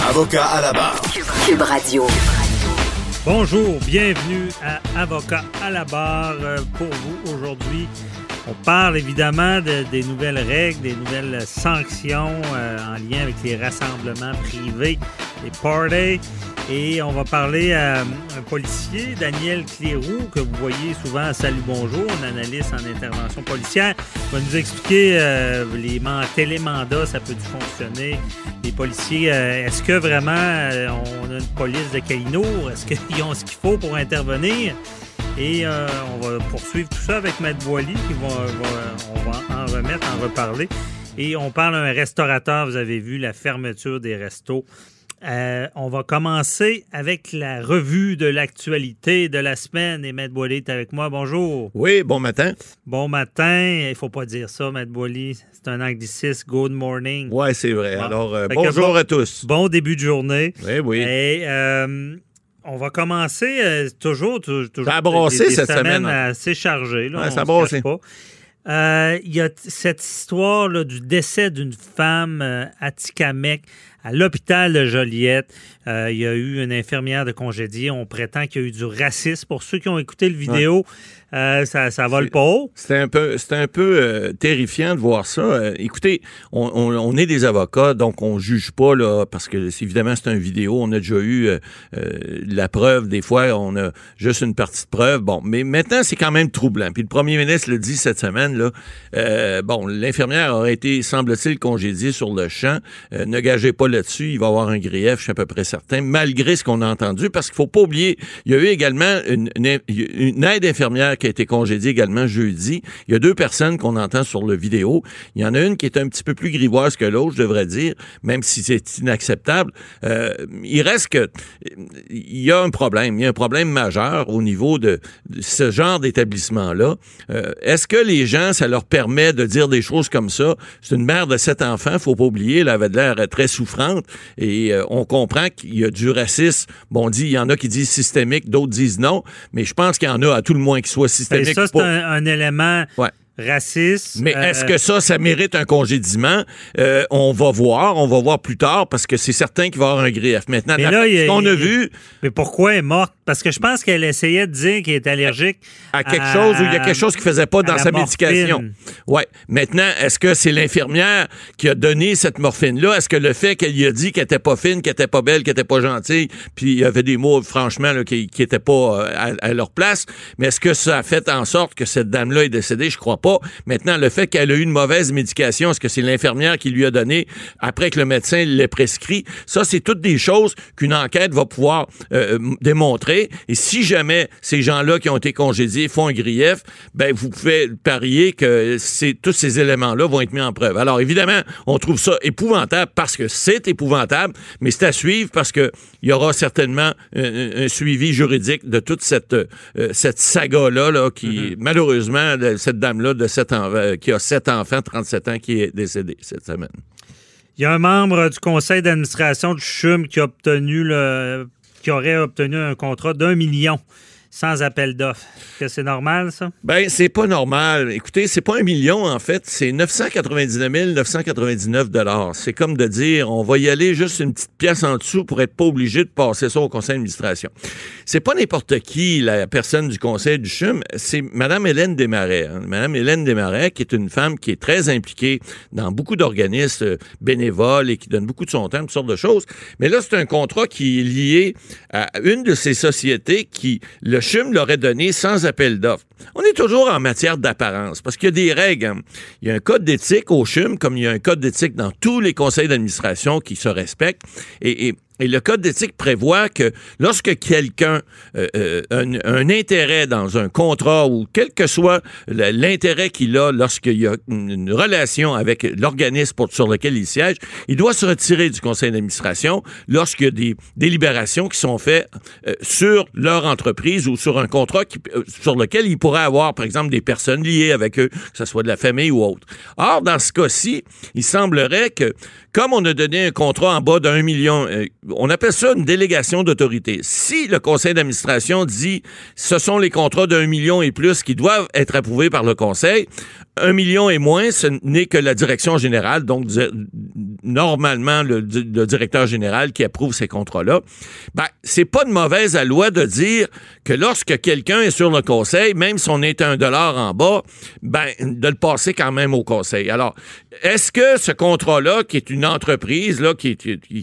Avocat à la barre. Cube Radio. Bonjour, bienvenue à Avocat à la barre. Pour vous aujourd'hui, on parle évidemment de- des nouvelles règles, des nouvelles sanctions euh, en lien avec les rassemblements privés, les parties. Et on va parler à un policier, Daniel Cléroux, que vous voyez souvent à Salut Bonjour, un analyste en intervention policière. Il va nous expliquer euh, les man- télémandats, ça peut fonctionner? Les policiers, euh, est-ce que vraiment euh, on a une police de Calinour? Est-ce qu'ils ont ce qu'il faut pour intervenir? Et on va poursuivre tout ça avec Matt Boily, qui va, va- en remettre, en reparler. Et on parle d'un restaurateur, vous avez vu la fermeture des restos. Euh, on va commencer avec la revue de l'actualité de la semaine. Et Matt Boily est avec moi. Bonjour. Oui, bon matin. Bon matin. Il faut pas dire ça, Matt Boily. C'est un anglicisme. Good morning. Ouais, c'est vrai. Bon. Alors, euh, bonjour bon- à tous. Bon début de journée. Oui, oui. Et euh, on va commencer toujours, tou- toujours. Ça a brassé des- des cette semaine. assez. Là, Ouais, on ça a. Euh, Il y a cette histoire là, du décès d'une femme euh, à Tikamek, à l'hôpital de Joliette. Euh, il y a eu une infirmière de congédier. On prétend qu'il y a eu du racisme. Pour ceux qui ont écouté le vidéo, euh, ça, ça vole pas haut. C'était un peu, c'était un peu euh, terrifiant de voir ça. Écoutez, on, on- on est des avocats, donc on juge pas là, parce que c'est, évidemment c'est un vidéo. On a déjà eu la preuve. Des fois, on a juste une partie de preuve. Bon, mais maintenant c'est quand même troublant. Puis le premier ministre le dit cette semaine là. euh, bon, l'infirmière aurait été, semble-t-il, congédiée sur le champ. Ne gagez pas là-dessus. Il va y avoir un grief, je suis à peu près certain, malgré ce qu'on a entendu, parce qu'il faut pas oublier, il y a eu également une, aide infirmière qui a été congédiée également jeudi. Il y a deux personnes qu'on entend sur le vidéo. Il y en a une qui est un petit peu plus grivoise que l'autre, je devrais dire, même si c'est inacceptable. Euh, il reste que il y a un problème. Il y a un problème majeur au niveau de, ce genre d'établissement-là. Euh, Est-ce que les gens, ça leur permet de dire des choses comme ça? C'est une mère de sept enfants, faut pas oublier, elle avait l'air très souffrante et euh, on comprend qu'il y a du racisme. Bon, on dit, il y en a qui disent systémique, d'autres disent non, mais je pense qu'il y en a à tout le moins qui soit Ben, systémique. ça, c'est un élément Ouais. Raciste. mais Euh, est-ce que ça, ça mérite un congédiement? Euh, on va voir, on va voir plus tard parce que c'est certain qu'il va y avoir un grief. Maintenant, Mais là, ce qu'on a vu Mais pourquoi elle est morte? Parce que je pense qu'elle essayait de dire qu'elle est allergique à quelque chose ou il y a quelque chose qui faisait pas dans sa médication. Ouais. Maintenant, est-ce que c'est l'infirmière qui a donné cette morphine-là? Est-ce que le fait qu'elle lui a dit qu'elle était pas fine, qu'elle était pas belle, qu'elle était pas gentille, puis il y avait des mots, franchement, là, qui, qui étaient pas euh, à, à leur place, mais est-ce que ça a fait en sorte que cette dame-là est décédée? Je crois pas. Maintenant, le fait qu'elle a eu une mauvaise médication, est-ce que c'est l'infirmière qui lui a donné après que le médecin l'ait prescrit? Ça, c'est toutes des choses qu'une enquête va pouvoir euh, démontrer. Et si jamais ces gens-là qui ont été congédiés font un grief, ben vous pouvez parier que c'est tous ces éléments-là vont être mis en preuve. Alors évidemment, on trouve ça épouvantable parce que c'est épouvantable, mais c'est à suivre parce que il y aura certainement un, un suivi juridique de toute cette euh, cette saga-là là, qui malheureusement de cette de sept euh, qui a sept enfants, 37 ans, qui est décédée cette semaine. Il y a un membre du conseil d'administration du CHUM qui a obtenu le, qui aurait obtenu un contrat d'un million. Sans appel d'offres. Est-ce que c'est normal, ça? Ben, c'est pas normal. Écoutez, c'est pas un million, en fait. C'est 999 999 dollars. C'est comme de dire, on va y aller juste une petite pièce en dessous pour être pas obligé de passer ça au conseil d'administration. C'est pas n'importe qui, la personne du conseil du CHUM. C'est Mme Hélène Desmarais. Hein. Mme Hélène Desmarais, qui est une femme qui est très impliquée dans beaucoup d'organismes bénévoles et qui donne beaucoup de son temps, toutes sortes de choses. Mais là, c'est un contrat qui est lié à une de ces sociétés qui, le CHUM l'aurait donné sans appel d'offres. On est toujours en matière d'apparence parce qu'il y a des règles. hein. Il y a un code d'éthique au CHUM, comme il y a un code d'éthique dans tous les conseils d'administration qui se respectent. Et, le code d'éthique prévoit que lorsque quelqu'un euh, euh, a un, intérêt dans un contrat ou quel que soit l'intérêt qu'il a lorsqu'il y a une, relation avec l'organisme sur lequel il siège, il doit se retirer du conseil d'administration lorsqu'il y a des délibérations qui sont faites euh, sur leur entreprise ou sur un contrat euh, sur lequel il pourrait avoir, par exemple, des personnes liées avec eux, que ce soit de la famille ou autre. Or, dans ce cas-ci, il semblerait que, comme on a donné un contrat en bas d'un million, euh, on appelle ça une délégation d'autorité. Si le conseil d'administration dit ce sont les contrats d'un million et plus qui doivent être approuvés par le conseil, un million et moins, ce n'est que la direction générale, donc normalement le, di- le directeur général qui approuve ces contrats-là. Ben, c'est pas de mauvaise loi de dire que lorsque quelqu'un est sur le conseil, même si on est un dollar en bas, ben, de le passer quand même au conseil. Alors, est-ce que ce contrat-là, qui est une entreprise là, qui,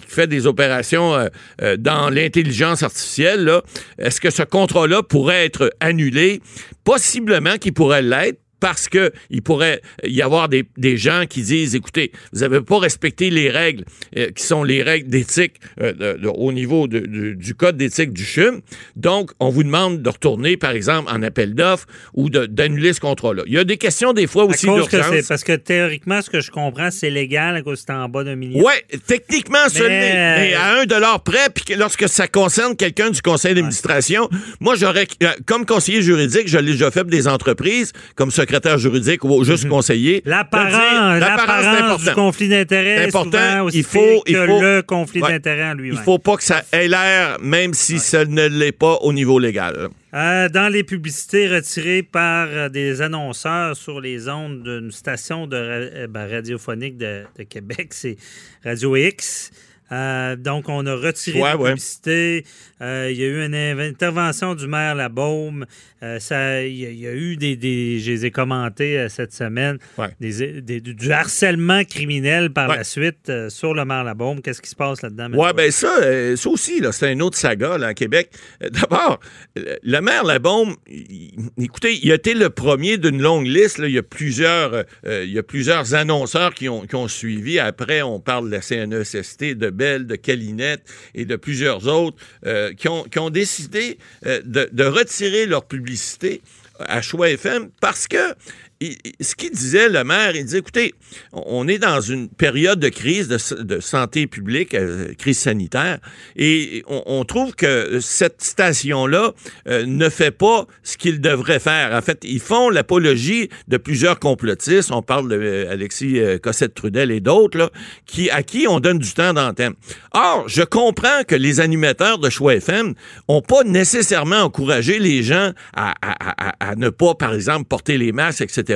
fait des opérations euh, euh, dans l'intelligence artificielle, est-ce que ce contrat-là pourrait être annulé? Possiblement qu'il pourrait l'être parce que il pourrait y avoir des, des gens qui disent écoutez, vous n'avez pas respecté les règles euh, qui sont les règles d'éthique euh, de- de- au niveau de- du code d'éthique du CHUM. Donc, on vous demande de retourner, par exemple, en appel d'offres ou d'annuler ce contrat-là. Il y a des questions des fois aussi d'urgence. parce que théoriquement, ce que je comprends, c'est légal à cause que c'est en bas d'un million. Ouais, techniquement, Mais, euh, Mais à un dollar près, puis que lorsque ça concerne quelqu'un du conseil d'administration, moi, j'aurais, comme conseiller juridique, je l'ai déjà fait pour des entreprises, comme secrétaire juridique ou juste conseiller. de dire, L'apparence, l'apparence, du conflit d'intérêt C'est est important. aussi Il faut- il que faut- le conflit Ouais. d'intérêt en Il lui-même. faut pas que ça ait l'air, même si ça ne l'est pas au niveau légal. Euh, dans les publicités retirées par euh, des annonceurs sur les ondes d'une station de ra- euh, ben, radiophonique de, de Québec, c'est Radio X. Euh, donc, on a retiré Ouais, la ouais. publicité. Euh, il y a eu une intervention du maire Labaume. Euh, ça, il y, a- eu des, des- je les ai commentés euh, cette semaine, Ouais. des, des- du harcèlement criminel par la suite sur le maire Labaume. Qu'est-ce qui se passe là-dedans? Maître ben ça, ça aussi, c'est une autre saga là, à Québec. D'abord, le maire Labombe, il- écoutez, il a été le premier d'une longue liste. là. Il, y a plusieurs, il y a plusieurs annonceurs qui ont, qui ont suivi. Après, on parle de la CNESST, de De Calinette et de plusieurs autres euh, qui, ont, qui ont décidé euh, de, de retirer leur publicité à Choix FM parce que ce qu'il disait, le maire, il disait, écoutez, on est dans une période de crise de, santé publique, euh, crise sanitaire, et on, trouve que cette station-là euh, ne fait pas ce qu'il devrait faire. En fait, ils font l'apologie de plusieurs complotistes. On parle d'Alexis Cossette-Trudel et d'autres, qui, à qui on donne du temps d'antenne. Or, je comprends que les animateurs de Choix FM ont pas nécessairement encouragé les gens à ne pas, par exemple, porter les masques, etc.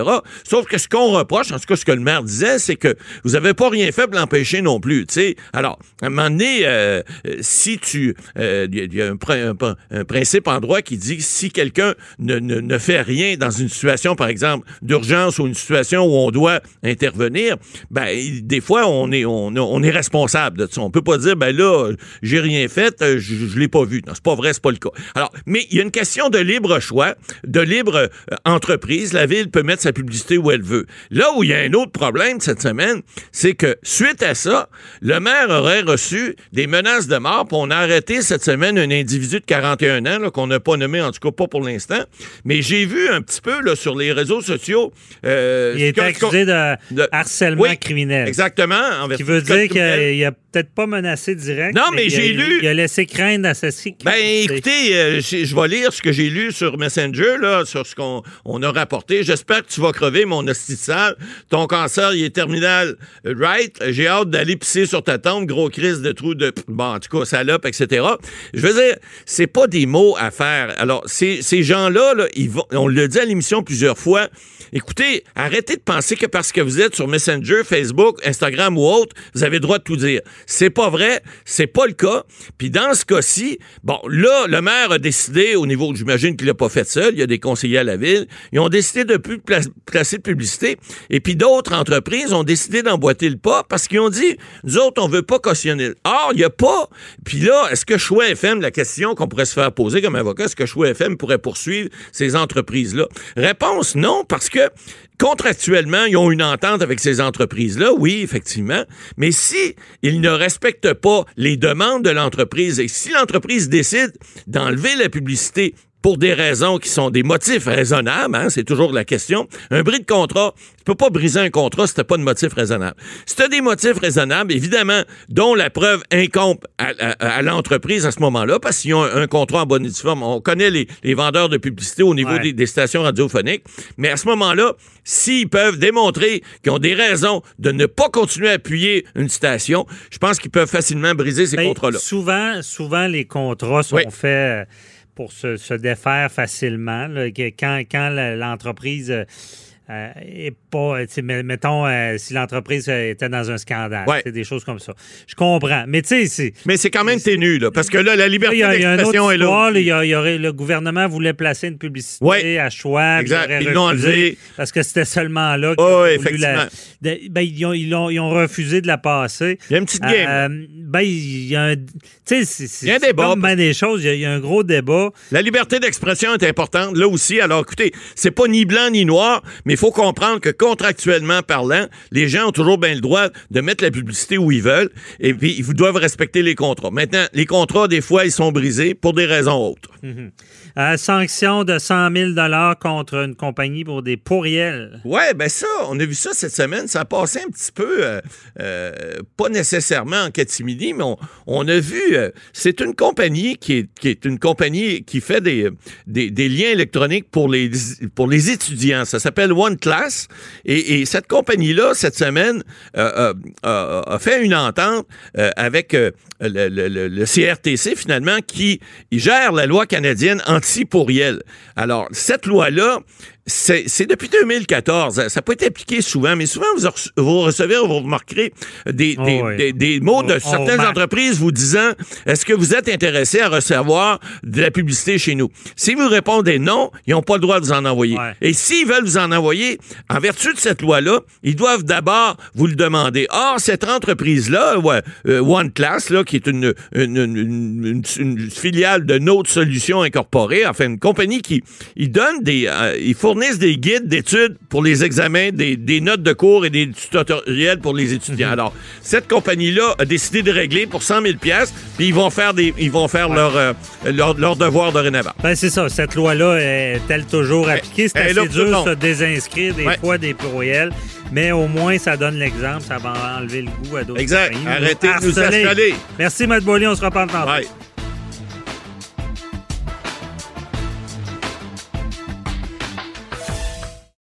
Sauf que ce qu'on reproche, en tout cas ce que le maire disait, c'est que vous avez pas rien fait pour l'empêcher non plus. tu sais. Alors, à un moment donné, euh, euh, si tu... euh, Il y a- un, prin- un prin- un principe en droit qui dit que si quelqu'un ne, ne- ne fait rien dans une situation, par exemple, d'urgence ou une situation où on doit intervenir, ben, des fois, on est, on, est responsable de ça. On peut pas dire, ben là, j'ai rien fait, je, je l'ai pas vu. Non, c'est pas vrai, c'est pas le cas. Alors, mais il y a une question de libre choix, de libre entreprise. La ville peut mettre sa publicité où elle veut. Là où il y a un autre problème cette semaine, c'est que suite à ça, le maire aurait reçu des menaces de mort. puis on a arrêté cette semaine un individu de 41 ans qu'on n'a pas nommé, en tout cas pas pour l'instant. Mais j'ai vu un petit peu là, sur les réseaux sociaux. euh, Il a ce été que- accusé de, de- harcèlement Oui, criminel. Exactement. en Qui veut dire qu'il a peut-être pas menacé direct. Non, mais j'ai lu- Il a laissé craindre assassin. Ben, écoutez, euh, je je vais lire ce que j'ai lu sur Messenger, là, sur ce qu'on on a rapporté. J'espère que tu vas crever, mon hostie. Ton cancer, il est terminal, right? J'ai hâte d'aller pisser sur ta tombe, gros crise de trou de, bon, en tout cas, salope, etc. Je veux dire, c'est pas des mots à faire. Alors, ces, gens-là, là, ils vont, on le dit à l'émission plusieurs fois, écoutez, arrêtez de penser que parce que vous êtes sur Messenger, Facebook, Instagram ou autre, vous avez le droit de tout dire. C'est pas vrai, c'est pas le cas. Puis dans ce cas-ci, bon, là, le maire a décidé, au niveau, j'imagine qu'il l'a pas fait seul, il y a des conseillers à la ville, ils ont décidé de plus pla- placer de publicité. Et puis d'autres entreprises ont décidé d'emboîter le pas parce qu'ils ont dit, nous autres, on veut pas cautionner. Or, il y a pas. Puis là, est-ce que Choix FM, la question qu'on pourrait se faire poser comme avocat, est-ce que Choix FM pourrait poursuivre ces entreprises-là? Réponse non, parce que contractuellement, ils ont une entente avec ces entreprises-là, oui, effectivement, mais si ils ne respectent pas les demandes de l'entreprise et si l'entreprise décide d'enlever la publicité pour des raisons qui sont des motifs raisonnables, hein, c'est toujours la question. Un bris de contrat, tu peux pas briser un contrat si t'as pas de motif raisonnable. Si t'as des motifs raisonnables, évidemment, dont la preuve incombe à, à- à l'entreprise à ce moment-là, parce qu'ils ont un, un contrat en bonne et due forme. On connaît les, les vendeurs de publicité au niveau Ouais. des, des stations radiophoniques, mais à ce moment-là, s'ils peuvent démontrer qu'ils ont des raisons de ne pas continuer à appuyer une station, je pense qu'ils peuvent facilement briser ces Ben, contrats-là. Souvent, souvent, les contrats sont Oui. faits pour se, se défaire facilement. là, quand quand l'entreprise euh, est pas, mettons, euh, si l'entreprise euh, était dans un scandale, Ouais. des choses comme ça. Je comprends. Mais tu sais. Mais c'est quand même ténu, là, parce que là, la liberté d'expression est là. il y a- y aurait- le gouvernement voulait placer une publicité Ouais. à choix. Exact. Ils l'ont enlevé. Parce que c'était seulement là qu'ils Oh, ont la- ben, ils, ont, ils ont- ils ont refusé de la passer. Il y a une petite game. Euh, ben, il y a un. Tu sais, c'est- c'est Il y a un débat. comme ben des choses. Il y a- il y, a un gros débat. La liberté d'expression est importante, là aussi. Alors, écoutez, c'est pas ni blanc ni noir, mais il faut comprendre que contractuellement parlant, les gens ont toujours bien le droit de mettre la publicité où ils veulent, et puis ils doivent respecter les contrats. Maintenant, les contrats, des fois, ils sont brisés pour des raisons autres. Euh, sanction de 100 000 contre une compagnie pour des pourriels. Ouais, ben ça, on a vu ça cette semaine. Ça a passé un petit peu, euh, euh, pas nécessairement en catimini, mais on, on a vu, c'est une compagnie qui est, qui est une compagnie qui fait des, des, des liens électroniques pour les, pour les étudiants. Ça s'appelle OneClass. Et, et cette compagnie-là, cette semaine, euh, euh, euh, a fait une entente avec le- le CRTC, finalement, qui gère la loi canadienne anti-pourriel. Alors, cette loi-là, c'est depuis 2014. Ça pas été appliqué souvent, mais souvent, vous, vous recevez, vous remarquerez des, Oh des, oui. des- des mots de On- on certaines remarque. entreprises vous disant Est-ce que vous êtes intéressé à recevoir de la publicité chez nous? Si vous répondez non, ils n'ont pas le droit de vous en envoyer. Ouais. Et s'ils veulent vous en envoyer, en vertu de cette loi-là, ils doivent d'abord vous le demander. Or, cette entreprise-là, ouais, euh, OneClass, là, qui est une, une, une- une- une filiale de Note Solutions Incorporée, enfin une compagnie qui ils donnent des, euh, ils fournissent des guides d'études pour les examens, des, des notes de cours et des tutoriels pour les étudiants. Alors, cette compagnie-là a décidé de régler pour 100 000 pièces, puis ils vont faire des, ils vont faire leur, euh, leur, leur devoir dorénavant. Ben, c'est ça. Cette loi-là est-elle toujours appliquée? C'est assez dur de se désinscrire des Ouais. fois des pourriels. Mais au moins, ça donne l'exemple. Ça va enlever le goût à d'autres Exact. compagnies. Arrêtez de nous harceler. Merci, Matt Bolly. On se reparle tantôt. Ouais.